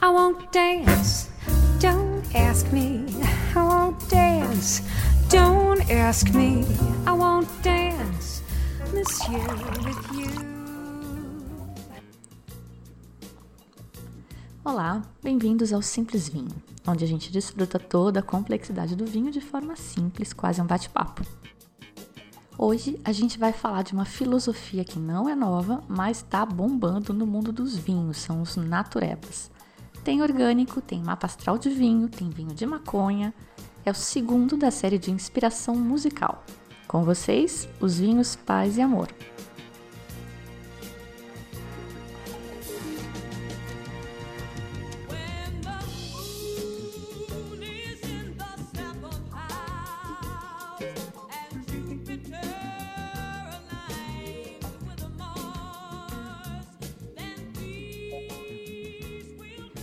I won't dance. Don't ask me. I won't dance. Don't ask me. I won't dance. Monsieur, with you. Olá, bem-vindos ao Simples Vinho, onde a gente desfruta toda a complexidade do vinho de forma simples, quase um bate-papo. Hoje a gente vai falar de uma filosofia que não é nova, mas está bombando no mundo dos vinhos, são os naturebas. Tem orgânico, tem mapa astral de vinho, tem vinho de maconha. É o segundo da série de inspiração musical. Com vocês, os vinhos Paz e Amor.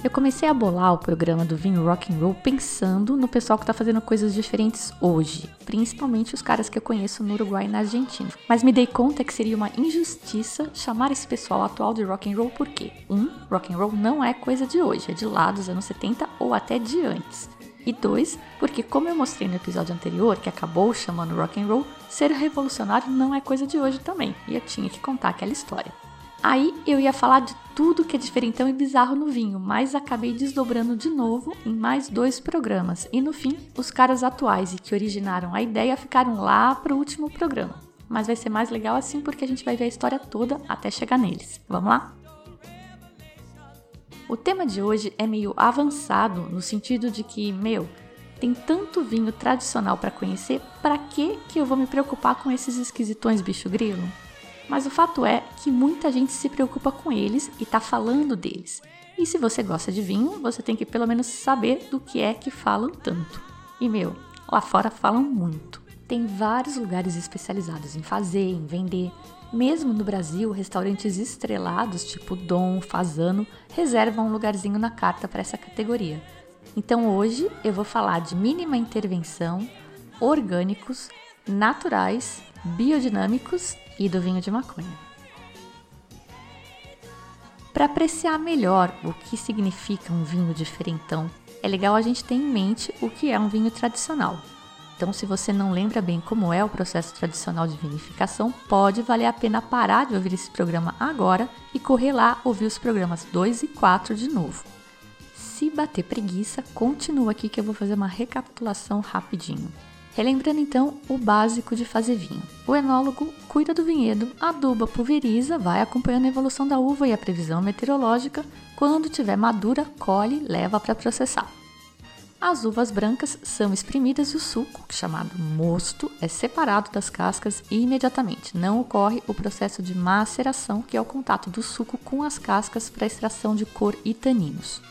Eu comecei a bolar o programa do vinho rock and roll pensando no pessoal que está fazendo coisas diferentes hoje, principalmente os caras que eu conheço no Uruguai e na Argentina. Mas me dei conta que seria uma injustiça chamar esse pessoal atual de rock and roll porque, um, rock and roll não é coisa de hoje, é de lá dos anos 70 ou até de antes. E dois, porque como eu mostrei no episódio anterior, que acabou chamando rock and roll, ser revolucionário não é coisa de hoje também, e eu tinha que contar aquela história. Aí eu ia falar de tudo que é diferentão e bizarro no vinho, mas acabei desdobrando de novo em mais dois programas. E no fim, os caras atuais e que originaram a ideia ficaram lá para o último programa. Mas vai ser mais legal assim porque a gente vai ver a história toda até chegar neles. Vamos lá? O tema de hoje é meio avançado no sentido de que, meu, tem tanto vinho tradicional para conhecer, para que que eu vou me preocupar com esses esquisitões bicho grilo? Mas o fato é que muita gente se preocupa com eles e está falando deles. E se você gosta de vinho, você tem que pelo menos saber do que é que falam tanto. E meu, lá fora falam muito. Tem vários lugares especializados em fazer, em vender. Mesmo no Brasil, restaurantes estrelados, tipo Dom, Fazano, reservam um lugarzinho na carta para essa categoria. Então hoje eu vou falar de mínima intervenção, orgânicos, naturais, biodinâmicos e do vinho de maconha. Para apreciar melhor o que significa um vinho diferentão, é legal a gente ter em mente o que é um vinho tradicional. Então, se você não lembra bem como é o processo tradicional de vinificação, pode valer a pena parar de ouvir esse programa agora e correr lá ouvir os programas 2 e 4 de novo. Se bater preguiça, continua aqui que eu vou fazer uma recapitulação rapidinho. Relembrando então o básico de fazer vinho. O enólogo cuida do vinhedo, aduba, pulveriza, vai acompanhando a evolução da uva e a previsão meteorológica. Quando tiver madura, colhe, leva para processar. As uvas brancas são exprimidas e o suco, chamado mosto, é separado das cascas imediatamente. Não ocorre o processo de maceração, que é o contato do suco com as cascas para extração de cor e taninos.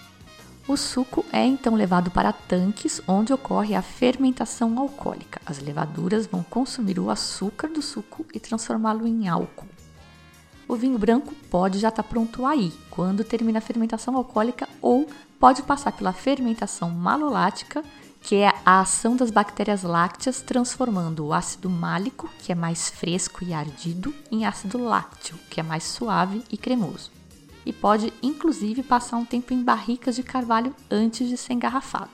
O suco é então levado para tanques onde ocorre a fermentação alcoólica. As levaduras vão consumir o açúcar do suco e transformá-lo em álcool. O vinho branco pode já estar tá pronto aí, quando termina a fermentação alcoólica, ou pode passar pela fermentação malolática, que é a ação das bactérias lácteas transformando o ácido málico, que é mais fresco e ardido, em ácido lácteo, que é mais suave e cremoso e pode inclusive passar um tempo em barricas de carvalho antes de ser engarrafado.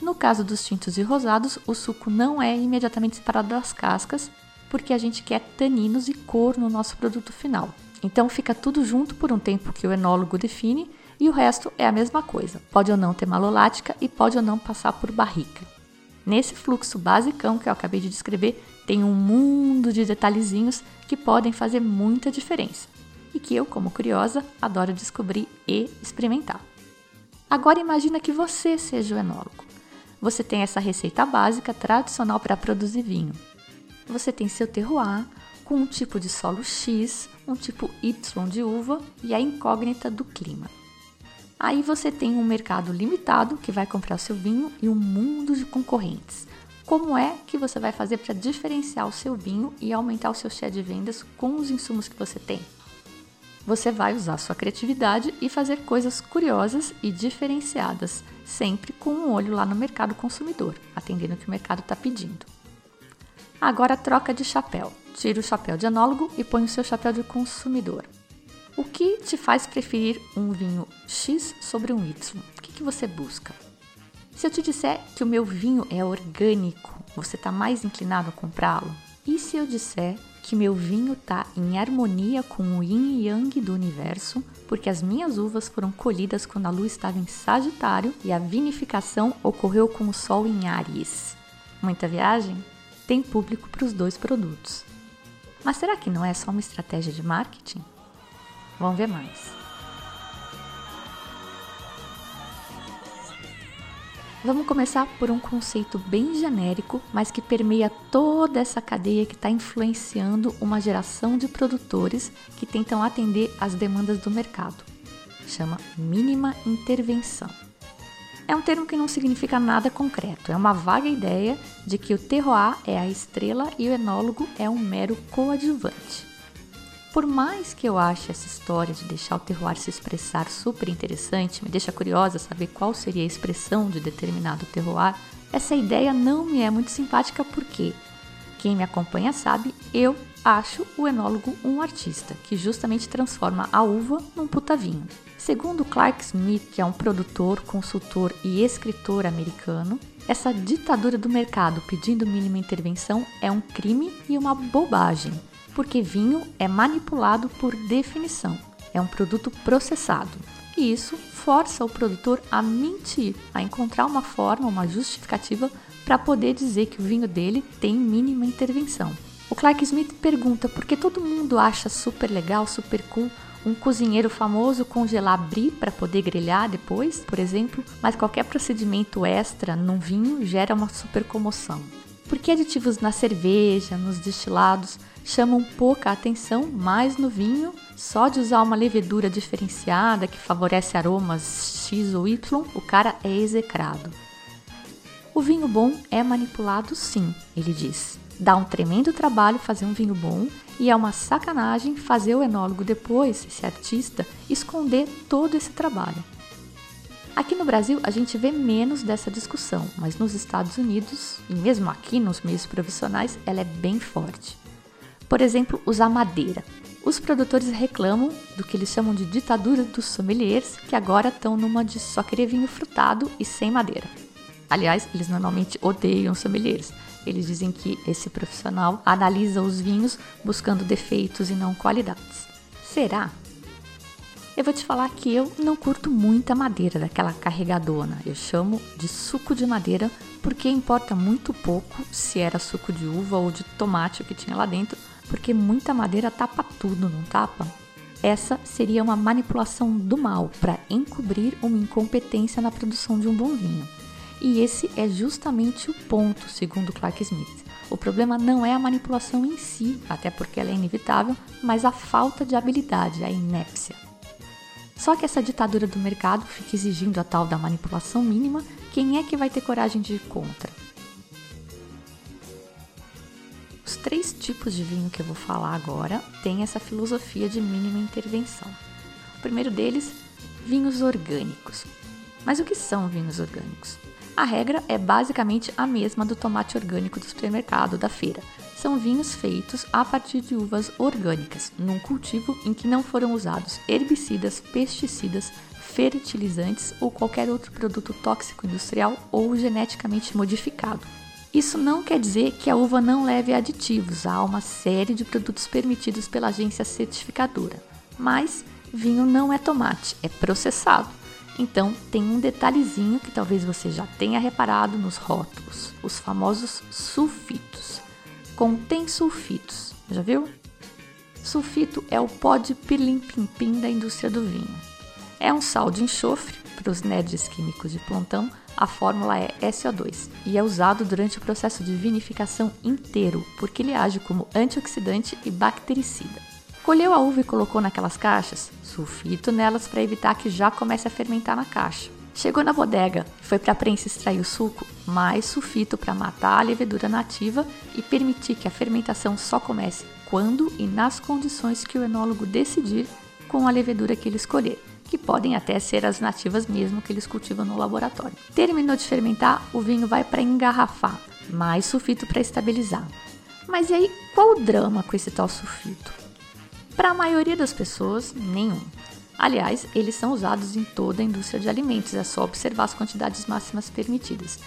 No caso dos tintos e rosados, o suco não é imediatamente separado das cascas, porque a gente quer taninos e cor no nosso produto final. Então fica tudo junto por um tempo que o enólogo define e o resto é a mesma coisa. Pode ou não ter malolática e pode ou não passar por barrica. Nesse fluxo basicão que eu acabei de descrever, tem um mundo de detalhezinhos que podem fazer muita diferença e que eu, como curiosa, adoro descobrir e experimentar. Agora imagina que você seja o enólogo. Você tem essa receita básica tradicional para produzir vinho. Você tem seu terroir com um tipo de solo X, um tipo Y de uva e a incógnita do clima. Aí você tem um mercado limitado que vai comprar o seu vinho e um mundo de concorrentes. Como é que você vai fazer para diferenciar o seu vinho e aumentar o seu share de vendas com os insumos que você tem? Você vai usar sua criatividade e fazer coisas curiosas e diferenciadas, sempre com um olho lá no mercado consumidor, atendendo o que o mercado está pedindo. Agora troca de chapéu. Tira o chapéu de anólogo e põe o seu chapéu de consumidor. O que te faz preferir um vinho X sobre um Y? O que, que você busca? Se eu te disser que o meu vinho é orgânico, você está mais inclinado a comprá-lo? E se eu disser que meu vinho está em harmonia com o yin e yang do universo, porque as minhas uvas foram colhidas quando a lua estava em Sagitário e a vinificação ocorreu com o sol em Áries? Muita viagem? Tem público para os dois produtos. Mas será que não é só uma estratégia de marketing? Vamos ver mais. Vamos começar por um conceito bem genérico, mas que permeia toda essa cadeia que está influenciando uma geração de produtores que tentam atender às demandas do mercado. Chama mínima intervenção. É um termo que não significa nada concreto, é uma vaga ideia de que o terroir é a estrela e o enólogo é um mero coadjuvante. Por mais que eu ache essa história de deixar o terroir se expressar super interessante, me deixa curiosa saber qual seria a expressão de determinado terroir, essa ideia não me é muito simpática porque quem me acompanha sabe, eu acho o enólogo um artista que justamente transforma a uva num puta vinho. Segundo Clark Smith, que é um produtor, consultor e escritor americano, essa ditadura do mercado pedindo mínima intervenção é um crime e uma bobagem porque vinho é manipulado por definição, é um produto processado. E isso força o produtor a mentir, a encontrar uma forma, uma justificativa para poder dizer que o vinho dele tem mínima intervenção. O Clark Smith pergunta por que todo mundo acha super legal, super cool um cozinheiro famoso congelar brie para poder grelhar depois, por exemplo, mas qualquer procedimento extra num vinho gera uma super comoção. Por que aditivos na cerveja, nos destilados, chamam pouca atenção, mais no vinho, só de usar uma levedura diferenciada que favorece aromas X ou Y, o cara é execrado. O vinho bom é manipulado sim, ele diz. Dá um tremendo trabalho fazer um vinho bom e é uma sacanagem fazer o enólogo depois, esse artista, esconder todo esse trabalho. Aqui no Brasil a gente vê menos dessa discussão, mas nos Estados Unidos, e mesmo aqui nos meios profissionais, ela é bem forte. Por exemplo, usar madeira. Os produtores reclamam do que eles chamam de ditadura dos sommeliers, que agora estão numa de só querer vinho frutado e sem madeira. Aliás, eles normalmente odeiam sommeliers. Eles dizem que esse profissional analisa os vinhos buscando defeitos e não qualidades. Será? Eu vou te falar que eu não curto muita madeira daquela carregadona. Eu chamo de suco de madeira porque importa muito pouco se era suco de uva ou de tomate que tinha lá dentro, porque muita madeira tapa tudo, não tapa? Essa seria uma manipulação do mal para encobrir uma incompetência na produção de um bom vinho. E esse é justamente o ponto, segundo Clark Smith. O problema não é a manipulação em si, até porque ela é inevitável, mas a falta de habilidade, a inépcia. Só que essa ditadura do mercado fica exigindo a tal da manipulação mínima, quem é que vai ter coragem de ir contra? Os três tipos de vinho que eu vou falar agora têm essa filosofia de mínima intervenção. O primeiro deles, vinhos orgânicos. Mas o que são vinhos orgânicos? A regra é basicamente a mesma do tomate orgânico do supermercado da feira. São vinhos feitos a partir de uvas orgânicas, num cultivo em que não foram usados herbicidas, pesticidas, fertilizantes ou qualquer outro produto tóxico industrial ou geneticamente modificado. Isso não quer dizer que a uva não leve aditivos, há uma série de produtos permitidos pela agência certificadora. Mas vinho não é tomate, é processado. Então tem um detalhezinho que talvez você já tenha reparado nos rótulos, os famosos sulfitos. Contém sulfitos, já viu? Sulfito é o pó de pirlim-pim-pim da indústria do vinho. É um sal de enxofre, para os nerds químicos de plantão, a fórmula é SO2 e é usado durante o processo de vinificação inteiro, porque ele age como antioxidante e bactericida. Colheu a uva e colocou naquelas caixas? Sulfito nelas para evitar que já comece a fermentar na caixa. Chegou na bodega, foi para a prensa extrair o suco, mais sulfito para matar a levedura nativa e permitir que a fermentação só comece quando e nas condições que o enólogo decidir com a levedura que ele escolher que podem até ser as nativas mesmo que eles cultivam no laboratório. Terminou de fermentar, o vinho vai para engarrafar, mais sulfito para estabilizar. Mas e aí, qual o drama com esse tal sulfito? Para a maioria das pessoas, nenhum. Aliás, eles são usados em toda a indústria de alimentos, é só observar as quantidades máximas permitidas.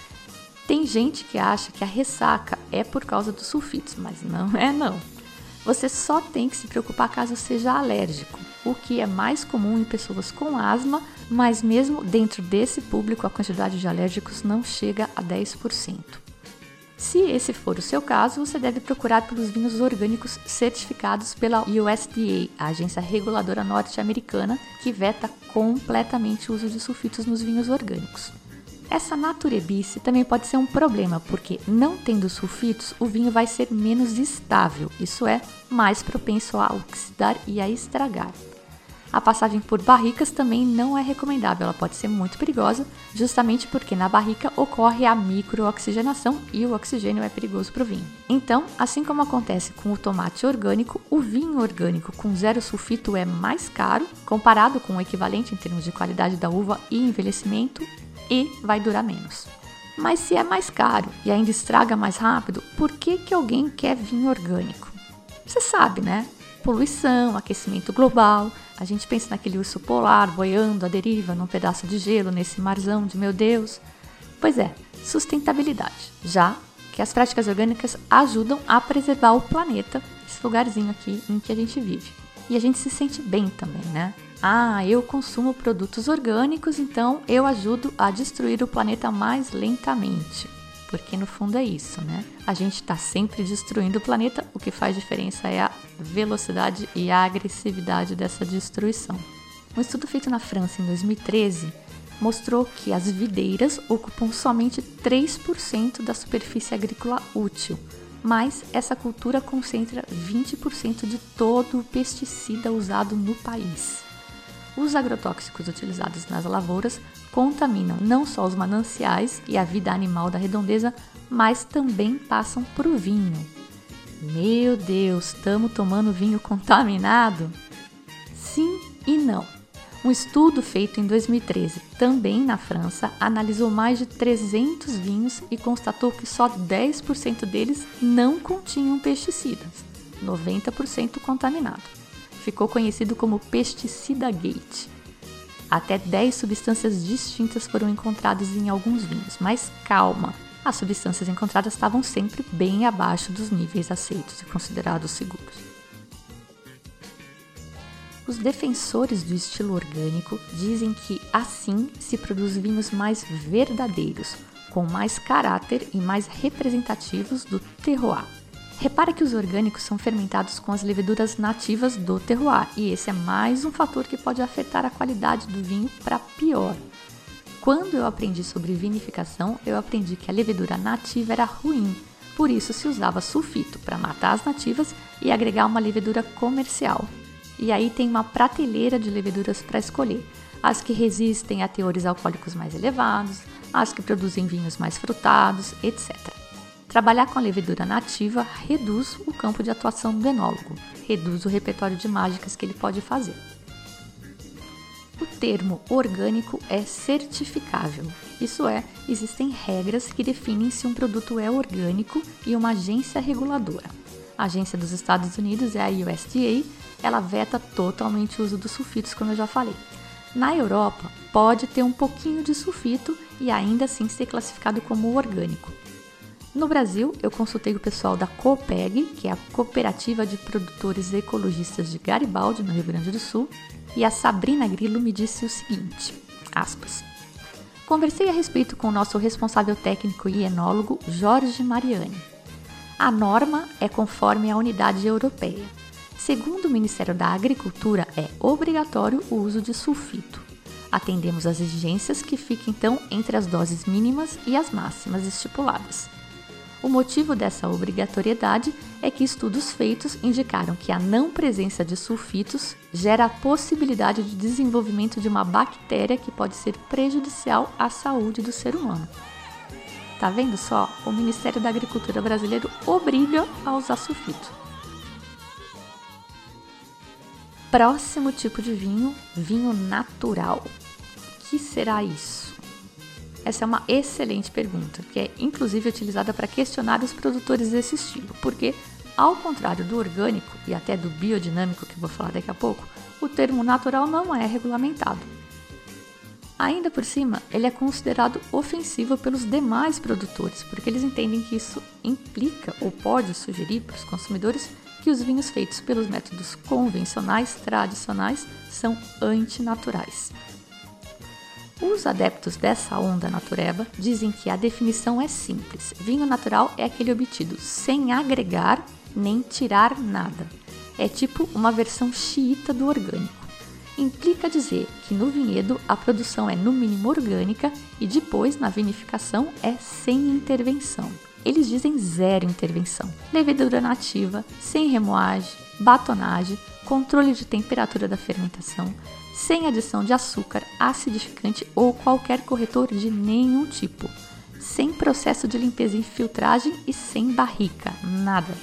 Tem gente que acha que a ressaca é por causa dos sulfitos, mas não é não. Você só tem que se preocupar caso seja alérgico, o que é mais comum em pessoas com asma, mas mesmo dentro desse público a quantidade de alérgicos não chega a 10%. Se esse for o seu caso, você deve procurar pelos vinhos orgânicos certificados pela USDA, a agência reguladora norte-americana que veta completamente o uso de sulfitos nos vinhos orgânicos. Essa naturebice também pode ser um problema, porque não tendo sulfitos, o vinho vai ser menos estável, isso é, mais propenso a oxidar e a estragar. A passagem por barricas também não é recomendável, ela pode ser muito perigosa, justamente porque na barrica ocorre a microoxigenação e o oxigênio é perigoso para o vinho. Então, assim como acontece com o tomate orgânico, o vinho orgânico com zero sulfito é mais caro comparado com o equivalente em termos de qualidade da uva e envelhecimento e vai durar menos. Mas se é mais caro e ainda estraga mais rápido, por que, que alguém quer vinho orgânico? Você sabe, né? Poluição, aquecimento global. A gente pensa naquele urso polar boiando à deriva num pedaço de gelo nesse marzão de meu Deus. Pois é, sustentabilidade. Já que as práticas orgânicas ajudam a preservar o planeta, esse lugarzinho aqui em que a gente vive. E a gente se sente bem também, né? Ah, eu consumo produtos orgânicos, então eu ajudo a destruir o planeta mais lentamente. Porque no fundo é isso, né? A gente está sempre destruindo o planeta, o que faz diferença é a velocidade e a agressividade dessa destruição. Um estudo feito na França em 2013 mostrou que as videiras ocupam somente 3% da superfície agrícola útil, mas essa cultura concentra 20% de todo o pesticida usado no país. Os agrotóxicos utilizados nas lavouras contaminam não só os mananciais e a vida animal da redondeza, mas também passam para o vinho. Meu Deus, estamos tomando vinho contaminado? Sim e não. Um estudo feito em 2013, também na França, analisou mais de 300 vinhos e constatou que só 10% deles não continham pesticidas, 90% contaminado ficou conhecido como pesticida gate. Até 10 substâncias distintas foram encontradas em alguns vinhos, mas calma, as substâncias encontradas estavam sempre bem abaixo dos níveis aceitos e considerados seguros. Os defensores do estilo orgânico dizem que assim se produz vinhos mais verdadeiros, com mais caráter e mais representativos do terroir. Repara que os orgânicos são fermentados com as leveduras nativas do terroir, e esse é mais um fator que pode afetar a qualidade do vinho para pior. Quando eu aprendi sobre vinificação, eu aprendi que a levedura nativa era ruim, por isso se usava sulfito para matar as nativas e agregar uma levedura comercial. E aí tem uma prateleira de leveduras para escolher: as que resistem a teores alcoólicos mais elevados, as que produzem vinhos mais frutados, etc. Trabalhar com a levedura nativa reduz o campo de atuação do enólogo, reduz o repertório de mágicas que ele pode fazer. O termo orgânico é certificável, isso é, existem regras que definem se um produto é orgânico e uma agência reguladora. A agência dos Estados Unidos é a USDA, ela veta totalmente o uso dos sulfitos, como eu já falei. Na Europa, pode ter um pouquinho de sulfito e ainda assim ser classificado como orgânico. No Brasil, eu consultei o pessoal da COPEG, que é a Cooperativa de Produtores Ecologistas de Garibaldi, no Rio Grande do Sul, e a Sabrina Grillo me disse o seguinte, aspas, Conversei a respeito com o nosso responsável técnico e enólogo, Jorge Mariani. A norma é conforme a unidade europeia. Segundo o Ministério da Agricultura, é obrigatório o uso de sulfito. Atendemos às exigências que ficam então entre as doses mínimas e as máximas estipuladas. O motivo dessa obrigatoriedade é que estudos feitos indicaram que a não presença de sulfitos gera a possibilidade de desenvolvimento de uma bactéria que pode ser prejudicial à saúde do ser humano. Tá vendo só? O Ministério da Agricultura brasileiro obriga a usar sulfito. Próximo tipo de vinho, vinho natural. O que será isso? Essa é uma excelente pergunta, que é inclusive utilizada para questionar os produtores desse estilo, porque ao contrário do orgânico e até do biodinâmico que vou falar daqui a pouco, o termo natural não é regulamentado. Ainda por cima, ele é considerado ofensivo pelos demais produtores, porque eles entendem que isso implica ou pode sugerir para os consumidores que os vinhos feitos pelos métodos convencionais, tradicionais, são antinaturais. Os adeptos dessa onda natureba dizem que a definição é simples: vinho natural é aquele obtido sem agregar nem tirar nada. É tipo uma versão xiita do orgânico. Implica dizer que no vinhedo a produção é no mínimo orgânica e depois na vinificação é sem intervenção. Eles dizem zero intervenção. Levedura nativa, sem remoagem, batonagem, controle de temperatura da fermentação, sem adição de açúcar, acidificante ou qualquer corretor de nenhum tipo, sem processo de limpeza e filtragem e sem barrica, nada.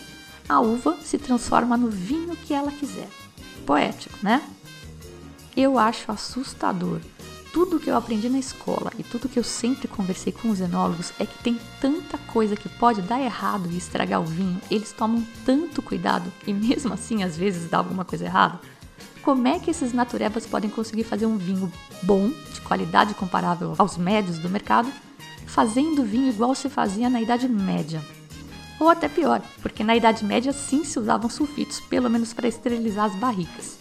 A uva se transforma no vinho que ela quiser. Poético, né? Eu acho assustador. Tudo que eu aprendi na escola e tudo que eu sempre conversei com os enólogos é que tem tanta coisa que pode dar errado e estragar o vinho, eles tomam tanto cuidado e mesmo assim às vezes dá alguma coisa errada como é que esses naturebas podem conseguir fazer um vinho bom, de qualidade comparável aos médios do mercado, fazendo vinho igual se fazia na Idade Média. Ou até pior, porque na Idade Média sim se usavam sulfitos, pelo menos para esterilizar as barricas.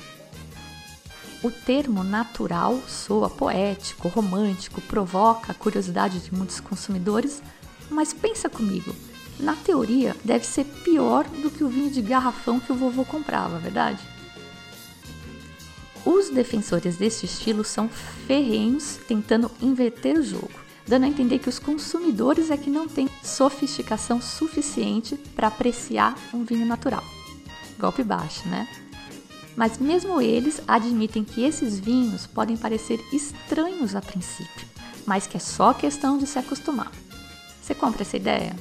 O termo natural soa poético, romântico, provoca a curiosidade de muitos consumidores, mas pensa comigo, na teoria deve ser pior do que o vinho de garrafão que o vovô comprava, verdade? Os defensores deste estilo são ferrenhos, tentando inverter o jogo, dando a entender que os consumidores é que não têm sofisticação suficiente para apreciar um vinho natural. Golpe baixo, né? Mas mesmo eles admitem que esses vinhos podem parecer estranhos a princípio, mas que é só questão de se acostumar. Você compra essa ideia?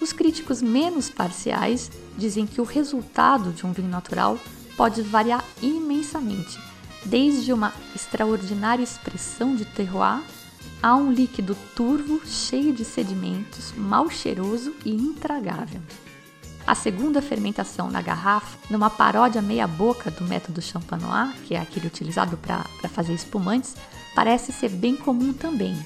Os críticos menos parciais dizem que o resultado de um vinho natural pode variar imensamente, desde uma extraordinária expressão de terroir a um líquido turvo, cheio de sedimentos, mal cheiroso e intragável. A segunda fermentação na garrafa, numa paródia meia-boca do método Champanois, que é aquele utilizado para fazer espumantes, parece ser bem comum também.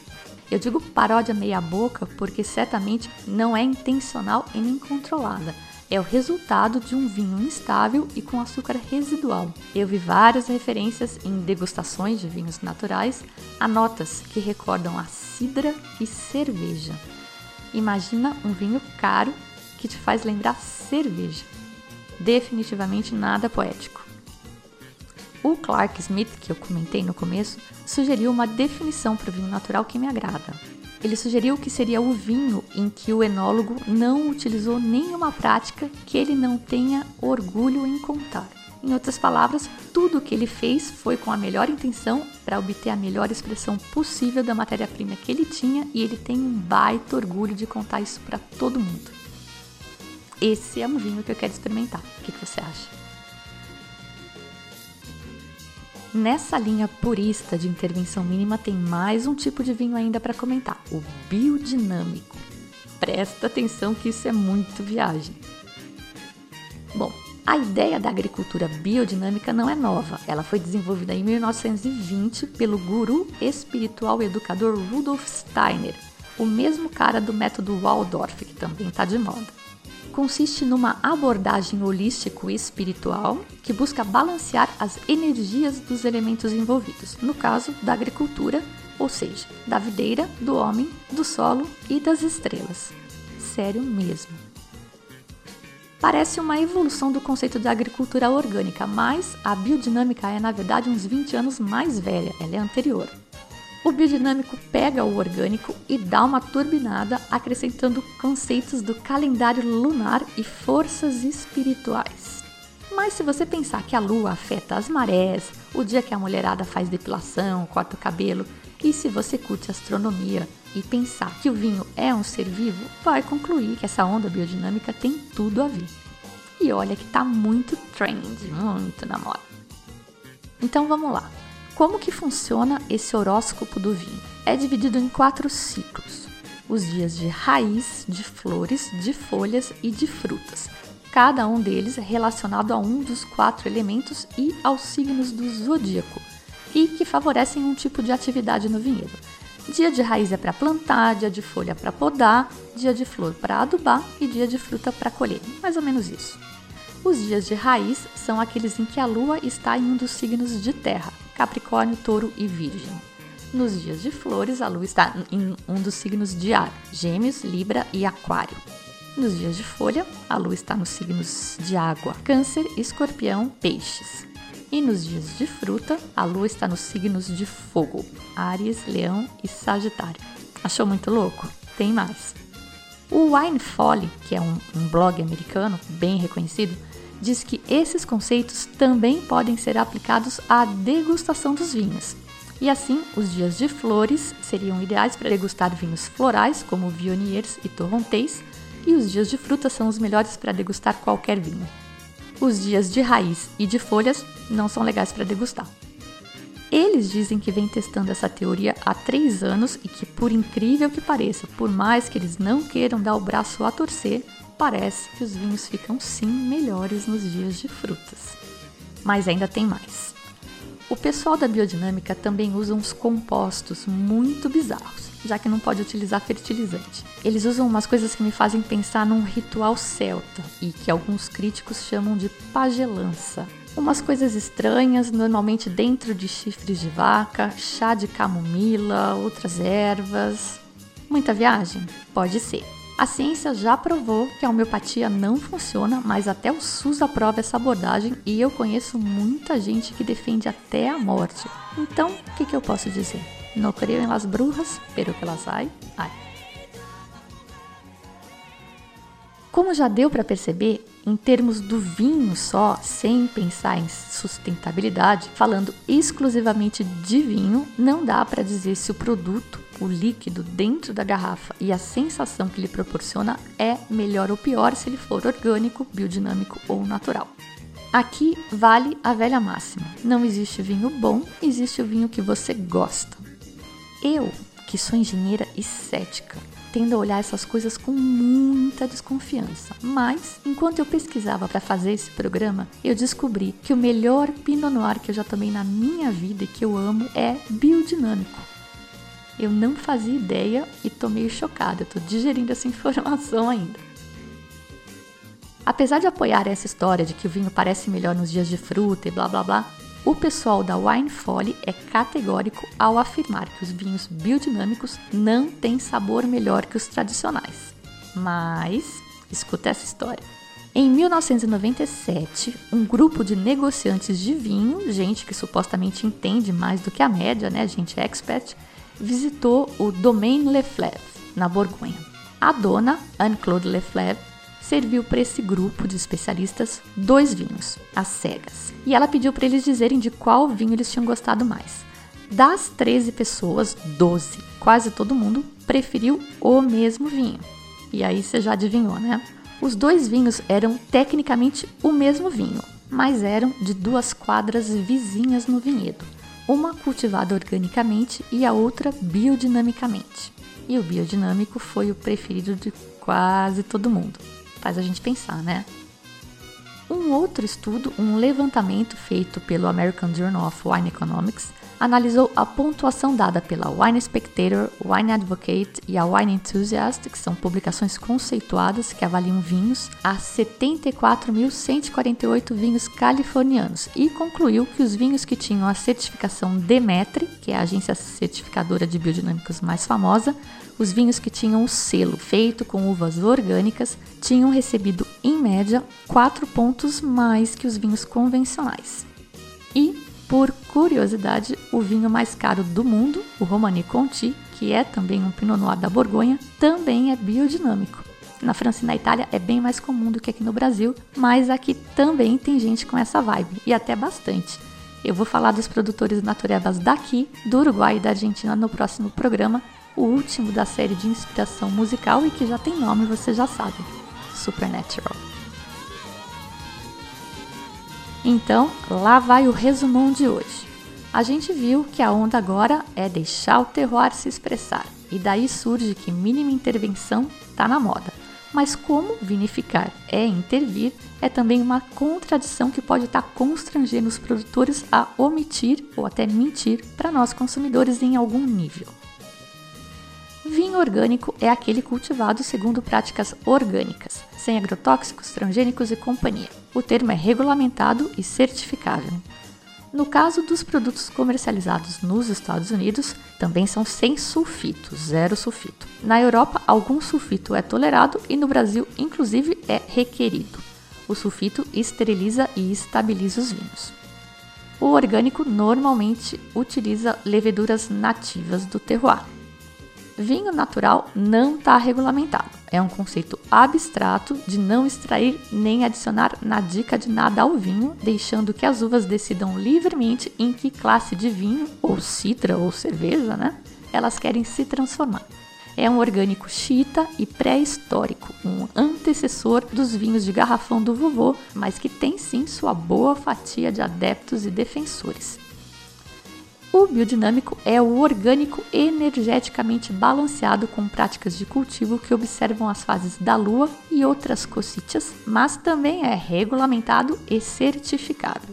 Eu digo paródia meia-boca porque certamente não é intencional e nem controlada, é o resultado de um vinho instável e com açúcar residual. Eu vi várias referências em degustações de vinhos naturais a notas que recordam a cidra e cerveja. Imagina um vinho caro que te faz lembrar cerveja. Definitivamente nada poético. O Clark Smith, que eu comentei no começo, sugeriu uma definição para o vinho natural que me agrada. Ele sugeriu que seria o vinho em que o enólogo não utilizou nenhuma prática que ele não tenha orgulho em contar. Em outras palavras, tudo o que ele fez foi com a melhor intenção para obter a melhor expressão possível da matéria-prima que ele tinha e ele tem um baita orgulho de contar isso para todo mundo. Esse é um vinho que eu quero experimentar. O que, que você acha? Nessa linha purista de intervenção mínima tem mais um tipo de vinho ainda para comentar, o biodinâmico. Presta atenção que isso é muito viagem. Bom, a ideia da agricultura biodinâmica não é nova. Ela foi desenvolvida em 1920 pelo guru espiritual e educador Rudolf Steiner, o mesmo cara do método Waldorf, que também está de moda consiste numa abordagem holístico e espiritual que busca balancear as energias dos elementos envolvidos, no caso da agricultura, ou seja, da videira, do homem, do solo e das estrelas. Sério mesmo. Parece uma evolução do conceito de agricultura orgânica, mas a biodinâmica é na verdade uns 20 anos mais velha, ela é anterior. O biodinâmico pega o orgânico e dá uma turbinada, acrescentando conceitos do calendário lunar e forças espirituais. Mas se você pensar que a lua afeta as marés, o dia que a mulherada faz depilação, corta o cabelo, e se você curte astronomia e pensar que o vinho é um ser vivo, vai concluir que essa onda biodinâmica tem tudo a ver. E olha que tá muito trend, muito na moda. Então vamos lá. Como que funciona esse horóscopo do vinho? É dividido em quatro ciclos: os dias de raiz, de flores, de folhas e de frutas. cada um deles relacionado a um dos quatro elementos e aos signos do zodíaco, e que favorecem um tipo de atividade no vinhedo. Dia de raiz é para plantar, dia de folha para podar, dia de flor para adubar e dia de fruta para colher. Mais ou menos isso. Os dias de raiz são aqueles em que a lua está em um dos signos de terra, Capricórnio, Touro e Virgem. Nos dias de flores, a lua está em um dos signos de ar, Gêmeos, Libra e Aquário. Nos dias de folha, a lua está nos signos de água, Câncer, Escorpião, Peixes. E nos dias de fruta, a lua está nos signos de fogo, Áries, Leão e Sagitário. Achou muito louco? Tem mais. O Wine Folly, que é um, um blog americano bem reconhecido, diz que esses conceitos também podem ser aplicados à degustação dos vinhos. E assim, os dias de flores seriam ideais para degustar vinhos florais, como Viogniers e Torrontés, e os dias de fruta são os melhores para degustar qualquer vinho. Os dias de raiz e de folhas não são legais para degustar. Eles dizem que vem testando essa teoria há três anos e que, por incrível que pareça, por mais que eles não queiram dar o braço a torcer, parece que os vinhos ficam sim melhores nos dias de frutas. Mas ainda tem mais. O pessoal da biodinâmica também usa uns compostos muito bizarros, já que não pode utilizar fertilizante. Eles usam umas coisas que me fazem pensar num ritual celta e que alguns críticos chamam de pagelança. Umas coisas estranhas, normalmente dentro de chifres de vaca, chá de camomila, outras ervas. Muita viagem? Pode ser. A ciência já provou que a homeopatia não funciona, mas até o SUS aprova essa abordagem e eu conheço muita gente que defende até a morte. Então, o que, que eu posso dizer? Não creio em las brujas, pero que las hay, hay. Como já deu para perceber, em termos do vinho só, sem pensar em sustentabilidade, falando exclusivamente de vinho, não dá para dizer se o produto, o líquido dentro da garrafa e a sensação que ele proporciona é melhor ou pior se ele for orgânico, biodinâmico ou natural. Aqui vale a velha máxima: não existe vinho bom, existe o vinho que você gosta. Eu, que sou engenheira e cética, tendo a olhar essas coisas com muita desconfiança. Mas, enquanto eu pesquisava para fazer esse programa, eu descobri que o melhor Pinot Noir que eu já tomei na minha vida e que eu amo é biodinâmico. Eu não fazia ideia e tô meio chocada, tô digerindo essa informação ainda. Apesar de apoiar essa história de que o vinho parece melhor nos dias de fruta e blá blá blá, o pessoal da Wine Folly é categórico ao afirmar que os vinhos biodinâmicos não têm sabor melhor que os tradicionais. Mas, escuta essa história. Em 1997, um grupo de negociantes de vinho, gente que supostamente entende mais do que a média, né, gente expert, visitou o Domaine Leflèvre, na Borgonha. A dona, Anne-Claude Leflèvre, serviu para esse grupo de especialistas dois vinhos, as cegas. E ela pediu para eles dizerem de qual vinho eles tinham gostado mais. Das 13 pessoas, 12, quase todo mundo, preferiu o mesmo vinho. E aí você já adivinhou, né? Os dois vinhos eram tecnicamente o mesmo vinho, mas eram de duas quadras vizinhas no vinhedo, uma cultivada organicamente e a outra biodinamicamente. E o biodinâmico foi o preferido de quase todo mundo faz a gente pensar, né? Um outro estudo, um levantamento feito pelo American Journal of Wine Economics, analisou a pontuação dada pela Wine Spectator, Wine Advocate e a Wine Enthusiast, que são publicações conceituadas que avaliam vinhos, a 74.148 vinhos californianos e concluiu que os vinhos que tinham a certificação Demetri, que é a agência certificadora de biodinâmicos mais famosa, os vinhos que tinham o selo feito com uvas orgânicas tinham recebido, em média, 4 pontos mais que os vinhos convencionais. E, por curiosidade, o vinho mais caro do mundo, o Romani Conti, que é também um Pinot Noir da Borgonha, também é biodinâmico. Na França e na Itália é bem mais comum do que aqui no Brasil, mas aqui também tem gente com essa vibe, e até bastante. Eu vou falar dos produtores naturebas daqui, do Uruguai e da Argentina no próximo programa, o último da série de inspiração musical e que já tem nome, você já sabe: Supernatural. Então, lá vai o resumão de hoje. A gente viu que a onda agora é deixar o terroir se expressar, e daí surge que mínima intervenção está na moda. Mas como vinificar é intervir, é também uma contradição que pode estar constrangendo os produtores a omitir ou até mentir para nós consumidores em algum nível. Vinho orgânico é aquele cultivado segundo práticas orgânicas, sem agrotóxicos, transgênicos e companhia. O termo é regulamentado e certificável. No caso dos produtos comercializados nos Estados Unidos, também são sem sulfito, zero sulfito. Na Europa, algum sulfito é tolerado e no Brasil, inclusive, é requerido. O sulfito esteriliza e estabiliza os vinhos. O orgânico normalmente utiliza leveduras nativas do terroir. Vinho natural não está regulamentado. É um conceito abstrato de não extrair nem adicionar na dica de nada ao vinho, deixando que as uvas decidam livremente em que classe de vinho, ou citra ou cerveja, né? Elas querem se transformar. É um orgânico chita e pré-histórico, um antecessor dos vinhos de garrafão do vovô, mas que tem sim sua boa fatia de adeptos e defensores. O biodinâmico é o orgânico energeticamente balanceado com práticas de cultivo que observam as fases da lua e outras cositas, mas também é regulamentado e certificado.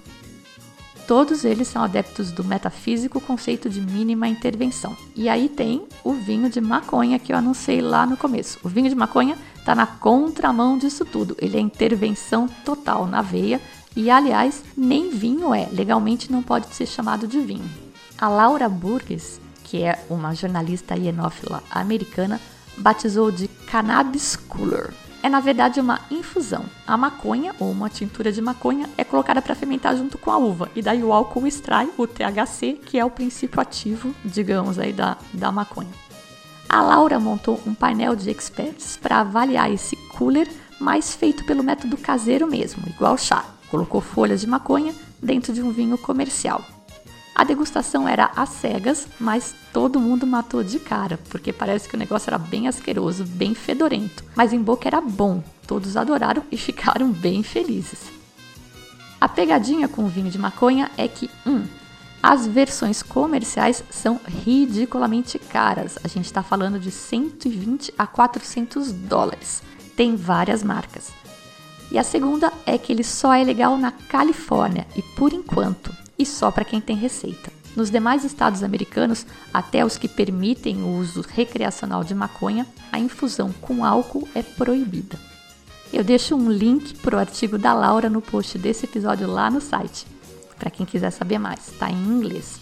Todos eles são adeptos do metafísico conceito de mínima intervenção. E aí tem o vinho de maconha que eu anunciei lá no começo. O vinho de maconha está na contramão disso tudo. Ele é intervenção total na veia e, aliás, nem vinho é. Legalmente não pode ser chamado de vinho. A Laura Burgess, que é uma jornalista hienófila americana, batizou de Cannabis Cooler. É na verdade uma infusão. A maconha ou uma tintura de maconha é colocada para fermentar junto com a uva e daí o álcool extrai o THC, que é o princípio ativo, digamos aí da, da maconha. A Laura montou um painel de experts para avaliar esse cooler, mas feito pelo método caseiro mesmo, igual chá. Colocou folhas de maconha dentro de um vinho comercial. A degustação era às cegas, mas todo mundo matou de cara, porque parece que o negócio era bem asqueroso, bem fedorento. Mas em boca era bom, todos adoraram e ficaram bem felizes. A pegadinha com o vinho de maconha é que, um, as versões comerciais são ridiculamente caras. A gente está falando de 120 a 400 dólares. Tem várias marcas. E a segunda é que ele só é legal na Califórnia e por enquanto e só para quem tem receita. Nos demais estados americanos, até os que permitem o uso recreacional de maconha, a infusão com álcool é proibida. Eu deixo um link para o artigo da Laura no post desse episódio lá no site, para quem quiser saber mais, está em inglês.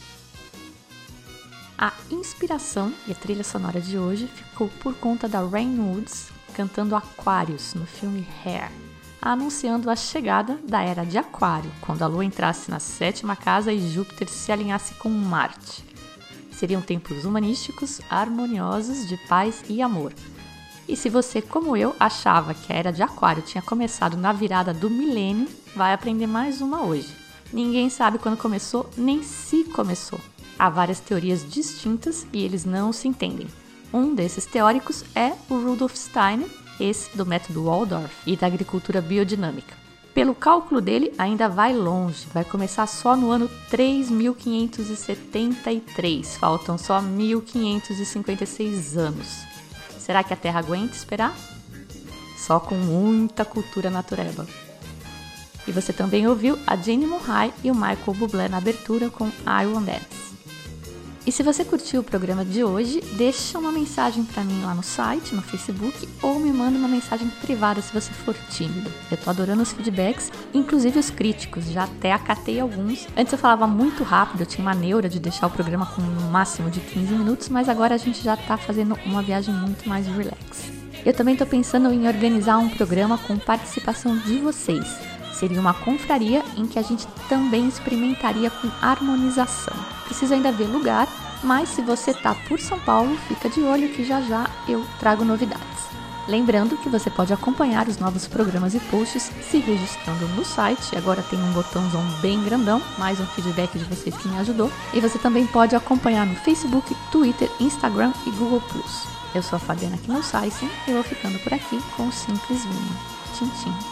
A inspiração e a trilha sonora de hoje ficou por conta da Rain Woods cantando Aquarius no filme Hair anunciando a chegada da era de Aquário, quando a Lua entrasse na sétima casa e Júpiter se alinhasse com Marte. Seriam tempos humanísticos, harmoniosos, de paz e amor. E se você, como eu, achava que a era de Aquário tinha começado na virada do milênio, vai aprender mais uma hoje. Ninguém sabe quando começou, nem se começou. Há várias teorias distintas e eles não se entendem. Um desses teóricos é o Rudolf Steiner, esse do método Waldorf e da agricultura biodinâmica. Pelo cálculo dele, ainda vai longe, vai começar só no ano 3573, faltam só 1556 anos. Será que a Terra aguenta esperar? Só com muita cultura natureba. E você também ouviu a Jane Murray e o Michael Bublé na abertura com I Want Dance. E se você curtiu o programa de hoje, deixa uma mensagem para mim lá no site, no Facebook, ou me manda uma mensagem privada se você for tímido. Eu tô adorando os feedbacks, inclusive os críticos, já até acatei alguns. Antes eu falava muito rápido, eu tinha uma neura de deixar o programa com um máximo de 15 minutos, mas agora a gente já tá fazendo uma viagem muito mais relax. Eu também tô pensando em organizar um programa com participação de vocês. Seria uma confraria em que a gente também experimentaria com harmonização. Preciso ainda ver lugar, mas se você tá por São Paulo, fica de olho que já já eu trago novidades. Lembrando que você pode acompanhar os novos programas e posts se registrando no site. Agora tem um botãozão bem grandão, mais um feedback de vocês que me ajudou. E você também pode acompanhar no Facebook, Twitter, Instagram e Google+. Eu sou a Fabiana Knossaisen e vou ficando por aqui com o Simples Vinho. Tchim, tchim.